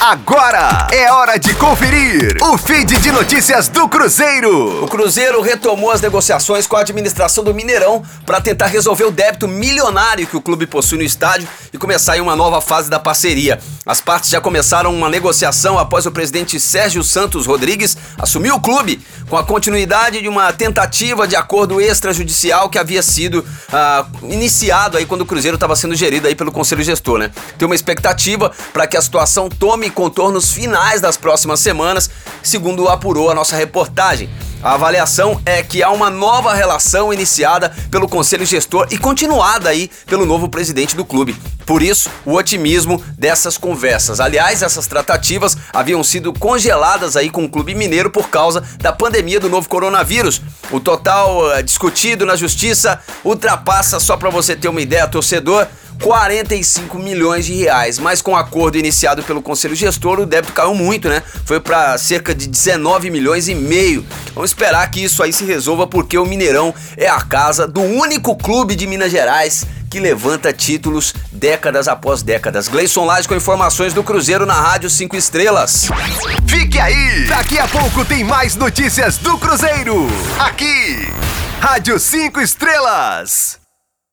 Agora é hora de conferir o feed de notícias do Cruzeiro. O Cruzeiro retomou as negociações com a administração do Mineirão para tentar resolver o débito milionário que o clube possui no estádio e começar uma nova fase da parceria. As partes já começaram uma negociação após o presidente Sérgio Santos Rodrigues assumir o clube, com a continuidade de uma tentativa de acordo extrajudicial que havia sido ah, iniciado aí quando o Cruzeiro estava sendo gerido aí pelo Conselho Gestor, né? Tem uma expectativa para que a situação tome contornos finais das próximas semanas, segundo apurou a nossa reportagem. A avaliação é que há uma nova relação iniciada pelo conselho gestor e continuada aí pelo novo presidente do clube. Por isso, o otimismo dessas conversas. Aliás, essas tratativas haviam sido congeladas aí com o clube mineiro por causa da pandemia do novo coronavírus. O total uh, discutido na justiça ultrapassa, só para você ter uma ideia, torcedor, 45 milhões de reais, mas com o acordo iniciado pelo conselho gestor, o débito caiu muito, né? Foi para cerca de 19 milhões e meio. Vamos esperar que isso aí se resolva porque o Mineirão é a casa do único clube de Minas Gerais que levanta títulos décadas após décadas. Gleison Lage com informações do Cruzeiro na Rádio 5 Estrelas. Fique aí! Daqui a pouco tem mais notícias do Cruzeiro. Aqui, Rádio 5 Estrelas.